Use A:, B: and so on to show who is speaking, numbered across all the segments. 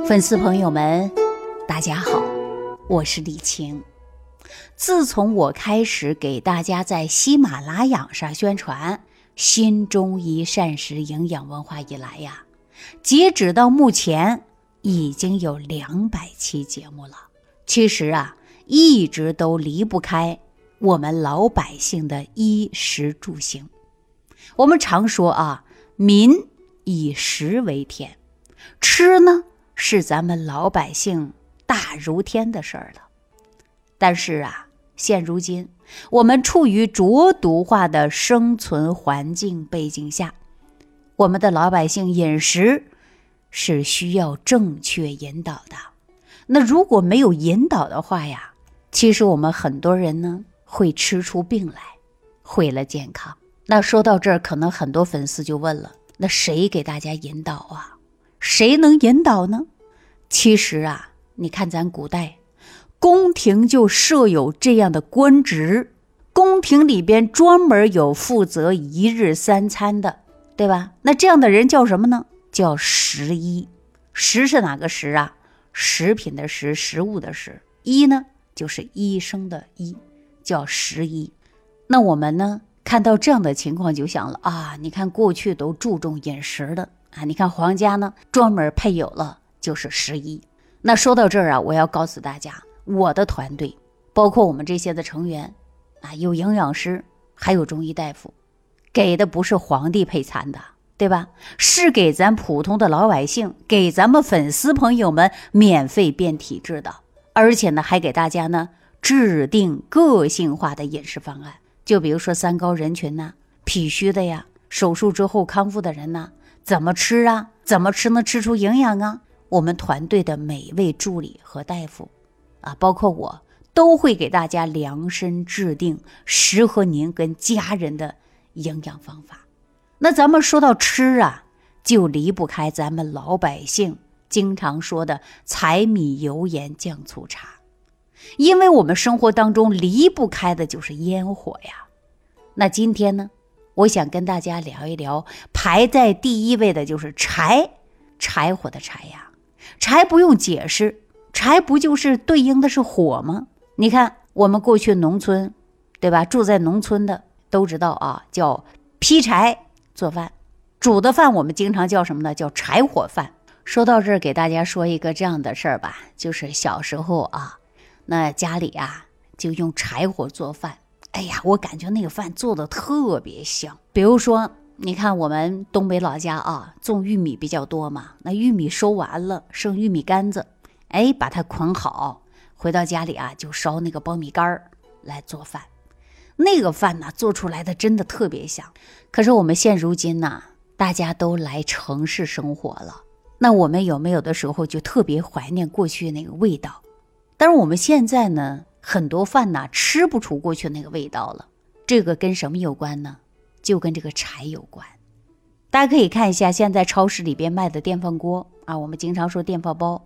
A: 粉丝朋友们，大家好，我是李晴。自从我开始给大家在喜马拉雅上宣传新中医膳食营养文化以来呀，截止到目前已经有两百期节目了。其实啊，一直都离不开我们老百姓的衣食住行。我们常说啊，民以食为天，吃呢。是咱们老百姓大如天的事儿了，但是啊，现如今我们处于浊毒化的生存环境背景下，我们的老百姓饮食是需要正确引导的。那如果没有引导的话呀，其实我们很多人呢会吃出病来，毁了健康。那说到这儿，可能很多粉丝就问了：那谁给大家引导啊？谁能引导呢？其实啊，你看咱古代，宫廷就设有这样的官职，宫廷里边专门有负责一日三餐的，对吧？那这样的人叫什么呢？叫食医。食是哪个食啊？食品的食，食物的食。医呢，就是医生的医，叫食医。那我们呢，看到这样的情况，就想了啊，你看过去都注重饮食的。啊，你看皇家呢，专门配有了就是十一。那说到这儿啊，我要告诉大家，我的团队包括我们这些的成员啊，有营养师，还有中医大夫，给的不是皇帝配餐的，对吧？是给咱普通的老百姓，给咱们粉丝朋友们免费变体质的，而且呢，还给大家呢制定个性化的饮食方案。就比如说三高人群呐，脾虚的呀，手术之后康复的人呐。怎么吃啊？怎么吃能吃出营养啊？我们团队的每位助理和大夫，啊，包括我，都会给大家量身制定适合您跟家人的营养方法。那咱们说到吃啊，就离不开咱们老百姓经常说的柴米油盐酱醋茶，因为我们生活当中离不开的就是烟火呀。那今天呢？我想跟大家聊一聊，排在第一位的就是柴，柴火的柴呀。柴不用解释，柴不就是对应的是火吗？你看我们过去农村，对吧？住在农村的都知道啊，叫劈柴做饭，煮的饭我们经常叫什么呢？叫柴火饭。说到这儿，给大家说一个这样的事儿吧，就是小时候啊，那家里啊就用柴火做饭。哎呀，我感觉那个饭做的特别香。比如说，你看我们东北老家啊，种玉米比较多嘛，那玉米收完了，剩玉米杆子，哎，把它捆好，回到家里啊，就烧那个苞米杆儿来做饭。那个饭呢，做出来的真的特别香。可是我们现如今呢，大家都来城市生活了，那我们有没有的时候就特别怀念过去那个味道？但是我们现在呢？很多饭呐吃不出过去那个味道了，这个跟什么有关呢？就跟这个柴有关。大家可以看一下现在超市里边卖的电饭锅啊，我们经常说电饭煲，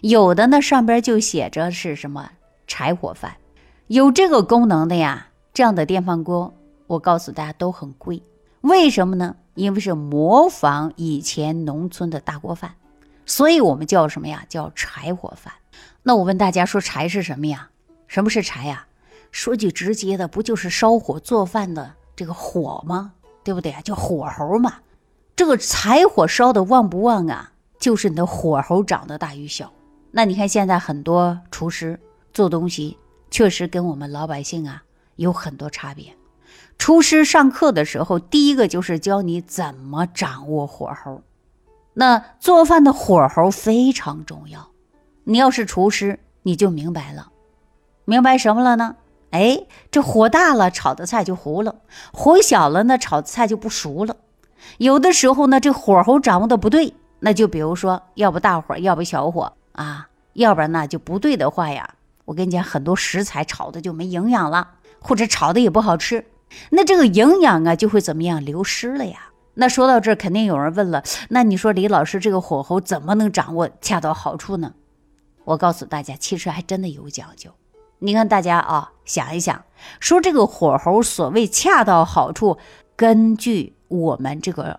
A: 有的呢上边就写着是什么柴火饭，有这个功能的呀，这样的电饭锅，我告诉大家都很贵。为什么呢？因为是模仿以前农村的大锅饭，所以我们叫什么呀？叫柴火饭。那我问大家说，柴是什么呀？什么是柴呀？说句直接的，不就是烧火做饭的这个火吗？对不对啊？叫火候嘛。这个柴火烧的旺不旺啊？就是你的火候长得大与小。那你看现在很多厨师做东西，确实跟我们老百姓啊有很多差别。厨师上课的时候，第一个就是教你怎么掌握火候。那做饭的火候非常重要。你要是厨师，你就明白了。明白什么了呢？哎，这火大了，炒的菜就糊了；火小了呢，炒的菜就不熟了。有的时候呢，这火候掌握的不对，那就比如说，要不大火，要不小火啊，要不然呢就不对的话呀，我跟你讲，很多食材炒的就没营养了，或者炒的也不好吃，那这个营养啊就会怎么样流失了呀？那说到这儿，肯定有人问了，那你说李老师，这个火候怎么能掌握恰到好处呢？我告诉大家，其实还真的有讲究。你看，大家啊，想一想，说这个火候所谓恰到好处，根据我们这个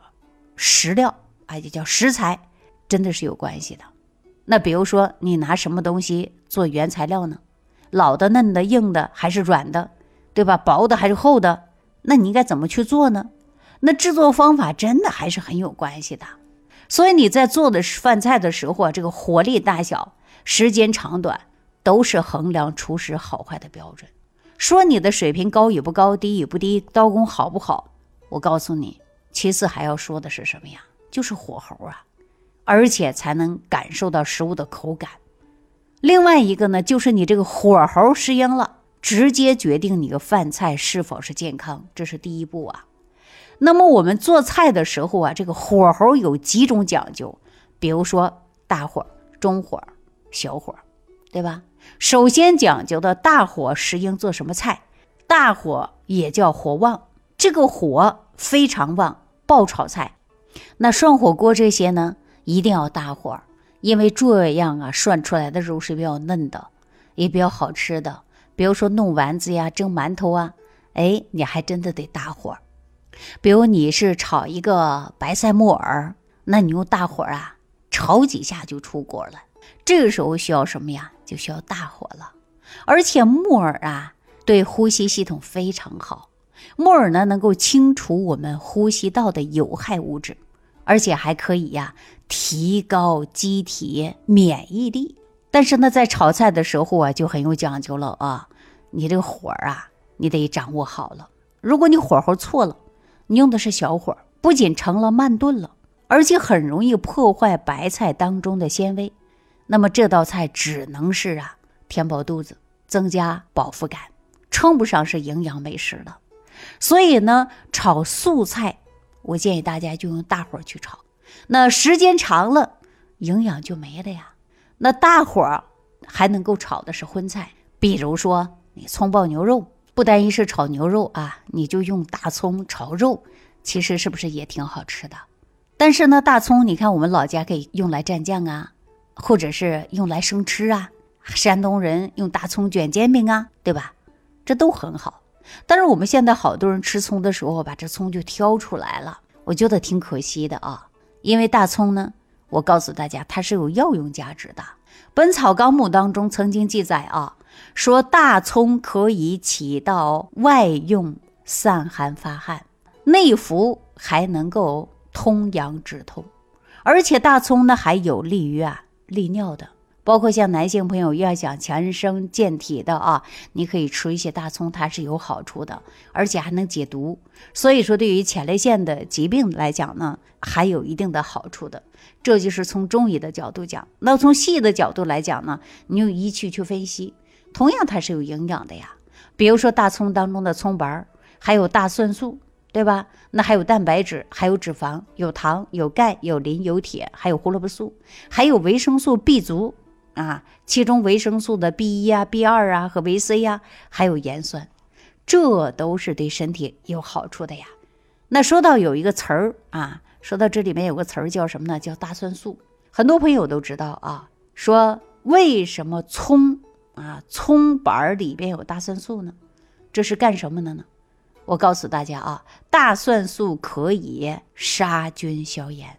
A: 食料啊，也叫食材，真的是有关系的。那比如说你拿什么东西做原材料呢？老的、嫩的、硬的还是软的，对吧？薄的还是厚的？那你应该怎么去做呢？那制作方法真的还是很有关系的。所以你在做的饭菜的时候啊，这个火力大小、时间长短，都是衡量厨师好坏的标准。说你的水平高与不高、低与不低、刀工好不好，我告诉你，其次还要说的是什么呀？就是火候啊，而且才能感受到食物的口感。另外一个呢，就是你这个火候适应了，直接决定你的饭菜是否是健康，这是第一步啊。那么我们做菜的时候啊，这个火候有几种讲究，比如说大火、中火、小火，对吧？首先讲究的大火适应做什么菜？大火也叫火旺，这个火非常旺，爆炒菜。那涮火锅这些呢，一定要大火，因为这样啊，涮出来的肉是比较嫩的，也比较好吃的。比如说弄丸子呀、蒸馒头啊，哎，你还真的得大火。比如你是炒一个白菜木耳，那你用大火啊，炒几下就出锅了。这个时候需要什么呀？就需要大火了。而且木耳啊，对呼吸系统非常好。木耳呢，能够清除我们呼吸道的有害物质，而且还可以呀，提高机体免疫力。但是呢，在炒菜的时候啊，就很有讲究了啊。你这个火啊，你得掌握好了。如果你火候错了，你用的是小火，不仅成了慢炖了，而且很容易破坏白菜当中的纤维。那么这道菜只能是啊，填饱肚子，增加饱腹感，称不上是营养美食了。所以呢，炒素菜，我建议大家就用大火去炒。那时间长了，营养就没了呀。那大火还能够炒的是荤菜，比如说你葱爆牛肉，不单一是炒牛肉啊，你就用大葱炒肉，其实是不是也挺好吃的？但是呢，大葱你看我们老家可以用来蘸酱啊。或者是用来生吃啊，山东人用大葱卷煎饼啊，对吧？这都很好。但是我们现在好多人吃葱的时候，把这葱就挑出来了，我觉得挺可惜的啊。因为大葱呢，我告诉大家，它是有药用价值的。《本草纲目》当中曾经记载啊，说大葱可以起到外用散寒发汗，内服还能够通阳止痛，而且大葱呢还有利于啊。利尿的，包括像男性朋友要想强身健体的啊，你可以吃一些大葱，它是有好处的，而且还能解毒。所以说，对于前列腺的疾病来讲呢，还有一定的好处的。这就是从中医的角度讲。那从西医的角度来讲呢，你用仪器去分析，同样它是有营养的呀。比如说大葱当中的葱白儿，还有大蒜素。对吧？那还有蛋白质，还有脂肪，有糖，有钙，有磷，有铁，还有胡萝卜素，还有维生素 B 族啊。其中维生素的 B 一啊、B 二啊和维 C 呀，还有盐酸，这都是对身体有好处的呀。那说到有一个词儿啊，说到这里面有个词儿叫什么呢？叫大蒜素。很多朋友都知道啊。说为什么葱啊葱白里边有大蒜素呢？这是干什么的呢？我告诉大家啊，大蒜素可以杀菌消炎。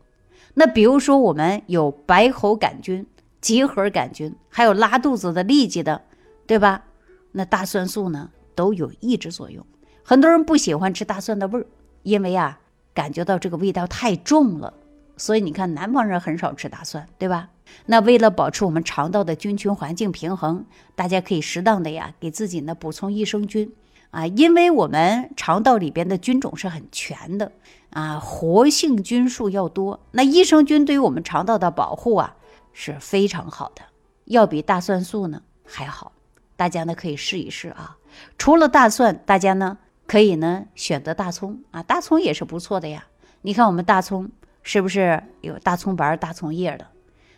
A: 那比如说我们有白喉杆菌、结核杆菌，还有拉肚子的痢疾的，对吧？那大蒜素呢都有抑制作用。很多人不喜欢吃大蒜的味儿，因为啊感觉到这个味道太重了，所以你看南方人很少吃大蒜，对吧？那为了保持我们肠道的菌群环境平衡，大家可以适当的呀给自己呢补充益生菌。啊，因为我们肠道里边的菌种是很全的啊，活性菌数要多。那益生菌对于我们肠道的保护啊是非常好的，要比大蒜素呢还好。大家呢可以试一试啊。除了大蒜，大家呢可以呢选择大葱啊，大葱也是不错的呀。你看我们大葱是不是有大葱白、大葱叶的？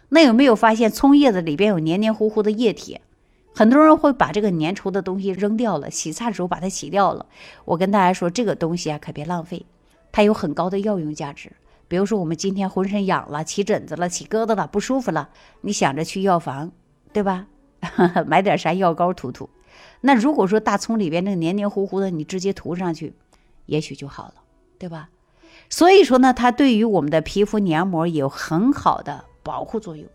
A: 那有没有发现葱叶子里边有黏黏糊糊的液体？很多人会把这个粘稠的东西扔掉了，洗菜的时候把它洗掉了。我跟大家说，这个东西啊，可别浪费，它有很高的药用价值。比如说，我们今天浑身痒了，起疹子了，起疙瘩了，不舒服了，你想着去药房，对吧？买点啥药膏涂涂。那如果说大葱里边那个黏黏糊糊的，你直接涂上去，也许就好了，对吧？所以说呢，它对于我们的皮肤黏膜有很好的保护作用。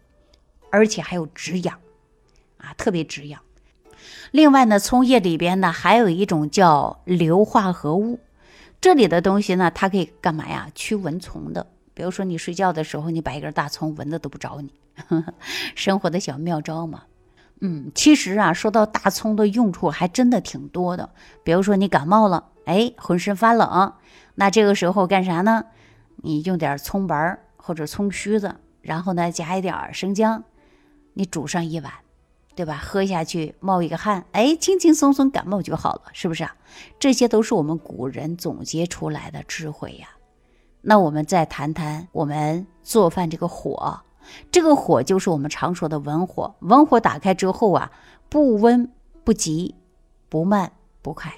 A: 而且还有止痒，啊，特别止痒。另外呢，葱叶里边呢还有一种叫硫化合物，这里的东西呢，它可以干嘛呀？驱蚊虫的。比如说你睡觉的时候，你摆一根大葱，蚊子都不找你呵呵。生活的小妙招嘛。嗯，其实啊，说到大葱的用处，还真的挺多的。比如说你感冒了，哎，浑身发冷，那这个时候干啥呢？你用点葱白或者葱须子，然后呢加一点生姜，你煮上一碗。对吧？喝下去冒一个汗，哎，轻轻松松感冒就好了，是不是啊？这些都是我们古人总结出来的智慧呀。那我们再谈谈我们做饭这个火，这个火就是我们常说的文火。文火打开之后啊，不温不急，不慢不快。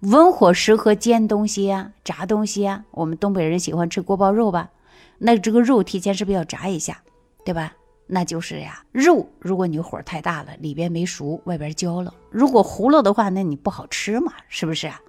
A: 文火适合煎东西呀，炸东西呀。我们东北人喜欢吃锅包肉吧？那这个肉提前是不是要炸一下，对吧？那就是呀，肉如果你火太大了，里边没熟，外边焦了；如果糊了的话，那你不好吃嘛，是不是啊？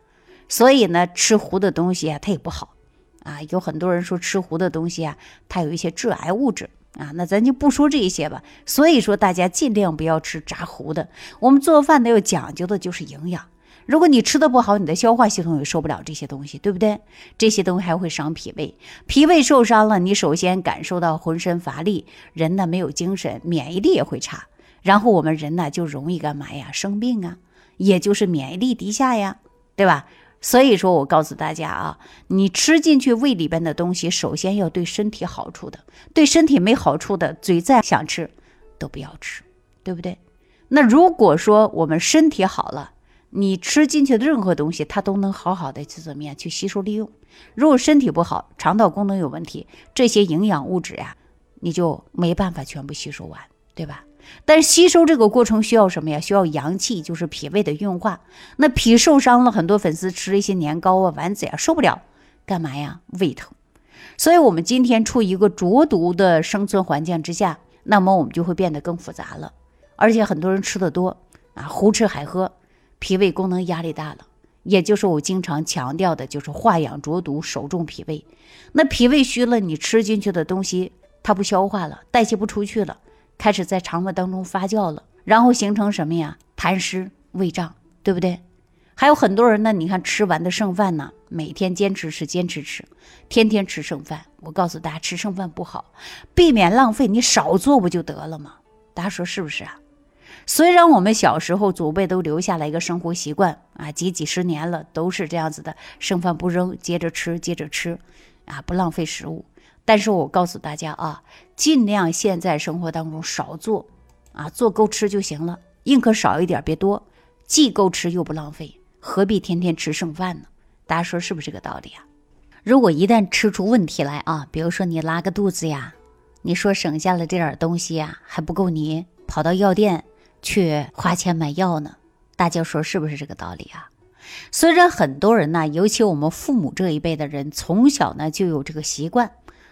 A: 所以呢，吃糊的东西啊，它也不好啊。有很多人说吃糊的东西啊，它有一些致癌物质啊。那咱就不说这些吧。所以说，大家尽量不要吃炸糊的。我们做饭呢，要讲究的就是营养。如果你吃的不好，你的消化系统也受不了这些东西，对不对？这些东西还会伤脾胃，脾胃受伤了，你首先感受到浑身乏力，人呢没有精神，免疫力也会差，然后我们人呢就容易干嘛呀？生病啊，也就是免疫力低下呀，对吧？所以说我告诉大家啊，你吃进去胃里边的东西，首先要对身体好处的，对身体没好处的，嘴再想吃都不要吃，对不对？那如果说我们身体好了，你吃进去的任何东西，它都能好好的去怎么样去吸收利用。如果身体不好，肠道功能有问题，这些营养物质呀，你就没办法全部吸收完，对吧？但是吸收这个过程需要什么呀？需要阳气，就是脾胃的运化。那脾受伤了，很多粉丝吃一些年糕啊、丸子呀，受不了，干嘛呀？胃疼。所以，我们今天处一个浊毒的生存环境之下，那么我们就会变得更复杂了。而且很多人吃的多啊，胡吃海喝。脾胃功能压力大了，也就是我经常强调的，就是化养浊毒，守重脾胃。那脾胃虚了，你吃进去的东西它不消化了，代谢不出去了，开始在肠胃当中发酵了，然后形成什么呀？痰湿、胃胀，对不对？还有很多人呢，你看吃完的剩饭呢，每天坚持吃，坚持吃，天天吃剩饭。我告诉大家，吃剩饭不好，避免浪费，你少做不就得了吗？大家说是不是啊？虽然我们小时候祖辈都留下了一个生活习惯啊，几几十年了都是这样子的，剩饭不扔，接着吃，接着吃，啊，不浪费食物。但是我告诉大家啊，尽量现在生活当中少做，啊，做够吃就行了，宁可少一点，别多，既够吃又不浪费，何必天天吃剩饭呢？大家说是不是这个道理啊？如果一旦吃出问题来啊，比如说你拉个肚子呀，你说省下了这点东西呀，还不够你跑到药店。去花钱买药呢？大家说是不是这个道理啊？虽然很多人呢，尤其我们父母这一辈的人，从小呢就有这个习惯，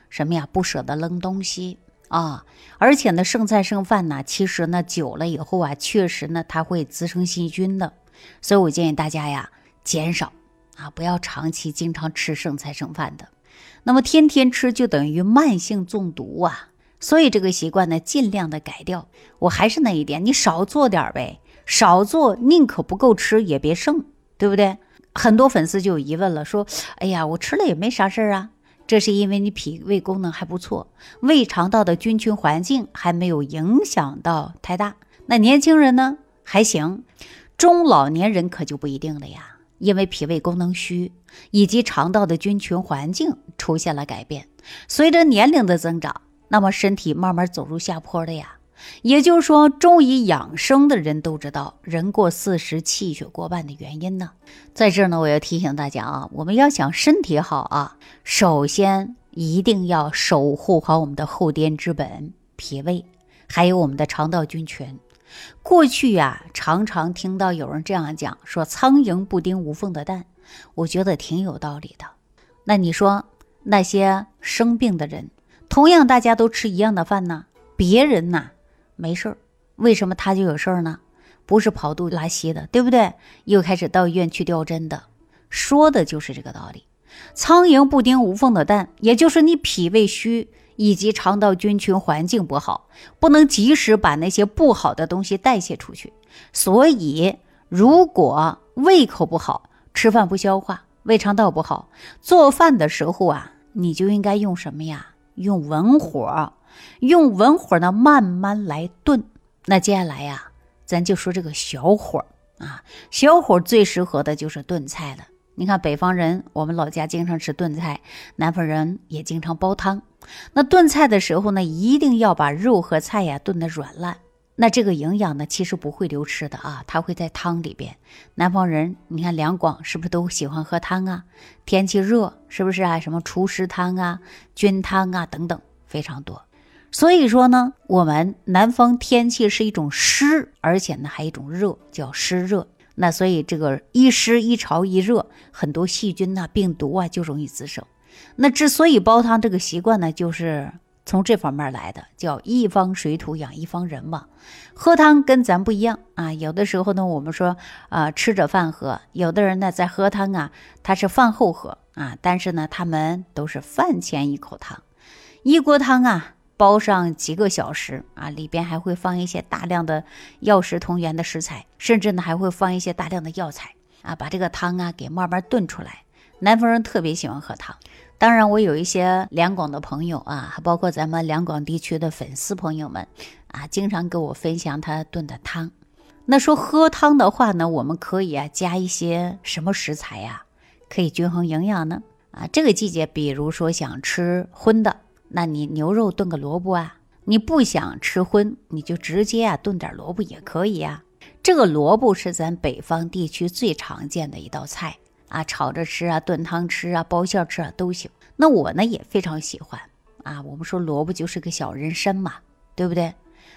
A: 什么呀，不舍得扔东西啊，而且呢，剩菜剩饭呢，其实呢，久了以后啊，确实呢，它会滋生细菌的。所以我建议大家呀，减少啊，不要长期经常吃剩菜剩饭的。那么天天吃就等于慢性中毒啊。所以这个习惯呢，尽量的改掉。我还是那一点，你少做点儿呗，少做，宁可不够吃也别剩，对不对？很多粉丝就有疑问了，说：“哎呀，我吃了也没啥事儿啊。”这是因为你脾胃功能还不错，胃肠道的菌群环境还没有影响到太大。那年轻人呢还行，中老年人可就不一定了呀，因为脾胃功能虚，以及肠道的菌群环境出现了改变，随着年龄的增长。那么身体慢慢走入下坡的呀，也就是说，中医养生的人都知道，人过四十气血过半的原因呢。在这儿呢，我要提醒大家啊，我们要想身体好啊，首先一定要守护好我们的后天之本脾胃，还有我们的肠道菌群。过去呀，常常听到有人这样讲，说“苍蝇不叮无缝的蛋”，我觉得挺有道理的。那你说那些生病的人？同样，大家都吃一样的饭呢，别人呐没事儿，为什么他就有事儿呢？不是跑肚拉稀的，对不对？又开始到医院去吊针的，说的就是这个道理。苍蝇不叮无缝的蛋，也就是你脾胃虚，以及肠道菌群环境不好，不能及时把那些不好的东西代谢出去。所以，如果胃口不好，吃饭不消化，胃肠道不好，做饭的时候啊，你就应该用什么呀？用文火，用文火呢，慢慢来炖。那接下来呀，咱就说这个小火啊，小火最适合的就是炖菜了。你看，北方人我们老家经常吃炖菜，南方人也经常煲汤。那炖菜的时候呢，一定要把肉和菜呀炖得软烂。那这个营养呢，其实不会流失的啊，它会在汤里边。南方人，你看两广是不是都喜欢喝汤啊？天气热，是不是啊？什么除湿汤啊、菌汤啊等等，非常多。所以说呢，我们南方天气是一种湿，而且呢还一种热，叫湿热。那所以这个一湿一潮一热，很多细菌呐、病毒啊就容易滋生。那之所以煲汤这个习惯呢，就是。从这方面来的，叫一方水土养一方人嘛。喝汤跟咱不一样啊，有的时候呢，我们说啊，吃着饭喝；有的人呢，在喝汤啊，他是饭后喝啊。但是呢，他们都是饭前一口汤，一锅汤啊，煲上几个小时啊，里边还会放一些大量的药食同源的食材，甚至呢，还会放一些大量的药材啊，把这个汤啊给慢慢炖出来。南方人特别喜欢喝汤。当然，我有一些两广的朋友啊，还包括咱们两广地区的粉丝朋友们啊，经常跟我分享他炖的汤。那说喝汤的话呢，我们可以啊加一些什么食材呀，可以均衡营养呢？啊，这个季节，比如说想吃荤的，那你牛肉炖个萝卜啊；你不想吃荤，你就直接啊炖点萝卜也可以呀。这个萝卜是咱北方地区最常见的一道菜。啊，炒着吃啊，炖汤吃啊，包馅吃啊都行。那我呢也非常喜欢啊。我们说萝卜就是个小人参嘛，对不对？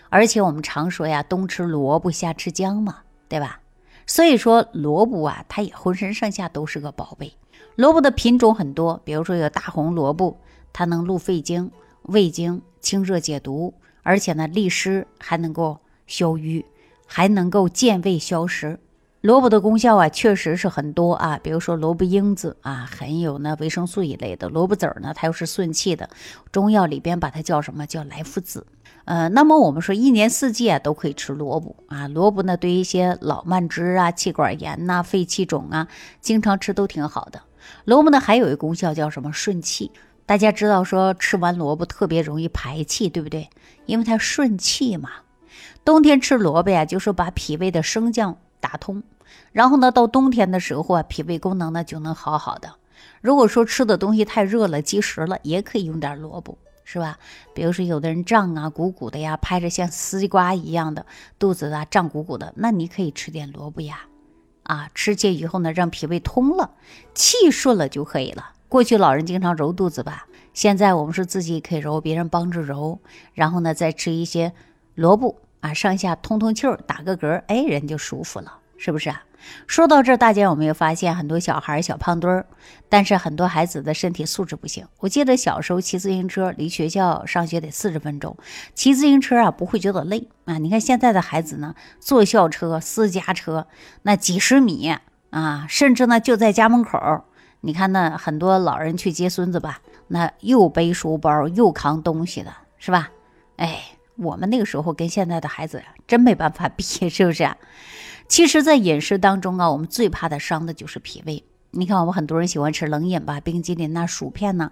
A: 而且我们常说呀，冬吃萝卜，夏吃姜嘛，对吧？所以说萝卜啊，它也浑身上下都是个宝贝。萝卜的品种很多，比如说有大红萝卜，它能入肺经、胃经，清热解毒，而且呢利湿，还能够消瘀，还能够健胃消食。萝卜的功效啊，确实是很多啊。比如说萝卜缨子啊，很有呢维生素一类的；萝卜籽儿呢，它又是顺气的。中药里边把它叫什么叫来附子。呃，那么我们说一年四季啊都可以吃萝卜啊。萝卜呢，对于一些老慢支啊、气管炎呐、肺气肿啊，经常吃都挺好的。萝卜呢，还有一功效叫什么顺气。大家知道说吃完萝卜特别容易排气，对不对？因为它顺气嘛。冬天吃萝卜呀，就是把脾胃的升降打通。然后呢，到冬天的时候啊，脾胃功能呢就能好好的。如果说吃的东西太热了、积食了，也可以用点萝卜，是吧？比如说有的人胀啊、鼓鼓的呀，拍着像丝瓜一样的肚子啊，胀鼓鼓的，那你可以吃点萝卜呀。啊，吃进以后呢，让脾胃通了，气顺了就可以了。过去老人经常揉肚子吧，现在我们是自己可以揉，别人帮着揉，然后呢再吃一些萝卜啊，上下通通气儿，打个嗝，哎，人就舒服了，是不是啊？说到这，大家有没有发现很多小孩小胖墩儿？但是很多孩子的身体素质不行。我记得小时候骑自行车，离学校上学得四十分钟，骑自行车啊不会觉得累啊。你看现在的孩子呢，坐校车、私家车，那几十米啊，甚至呢就在家门口。你看那很多老人去接孙子吧，那又背书包又扛东西的，是吧？哎，我们那个时候跟现在的孩子呀，真没办法比，是不是？啊其实，在饮食当中啊，我们最怕的伤的就是脾胃。你看，我们很多人喜欢吃冷饮吧，冰激凌呐、薯片呐，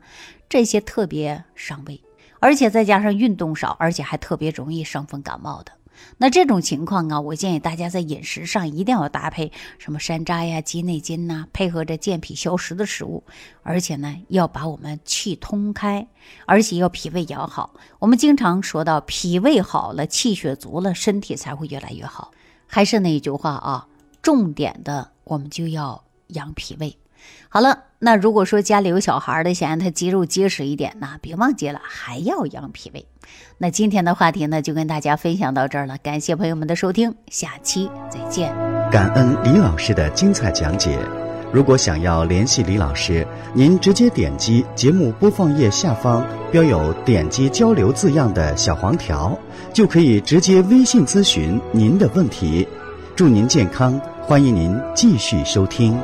A: 这些特别伤胃，而且再加上运动少，而且还特别容易伤风感冒的。那这种情况啊，我建议大家在饮食上一定要搭配什么山楂呀、鸡内金呐，配合着健脾消食的食物，而且呢，要把我们气通开，而且要脾胃养好。我们经常说到，脾胃好了，气血足了，身体才会越来越好。还是那一句话啊，重点的我们就要养脾胃。好了，那如果说家里有小孩的，想让他肌肉结实一点呢，别忘记了还要养脾胃。那今天的话题呢，就跟大家分享到这儿了，感谢朋友们的收听，下期再见。
B: 感恩李老师的精彩讲解。如果想要联系李老师，您直接点击节目播放页下方标有“点击交流”字样的小黄条，就可以直接微信咨询您的问题。祝您健康，欢迎您继续收听。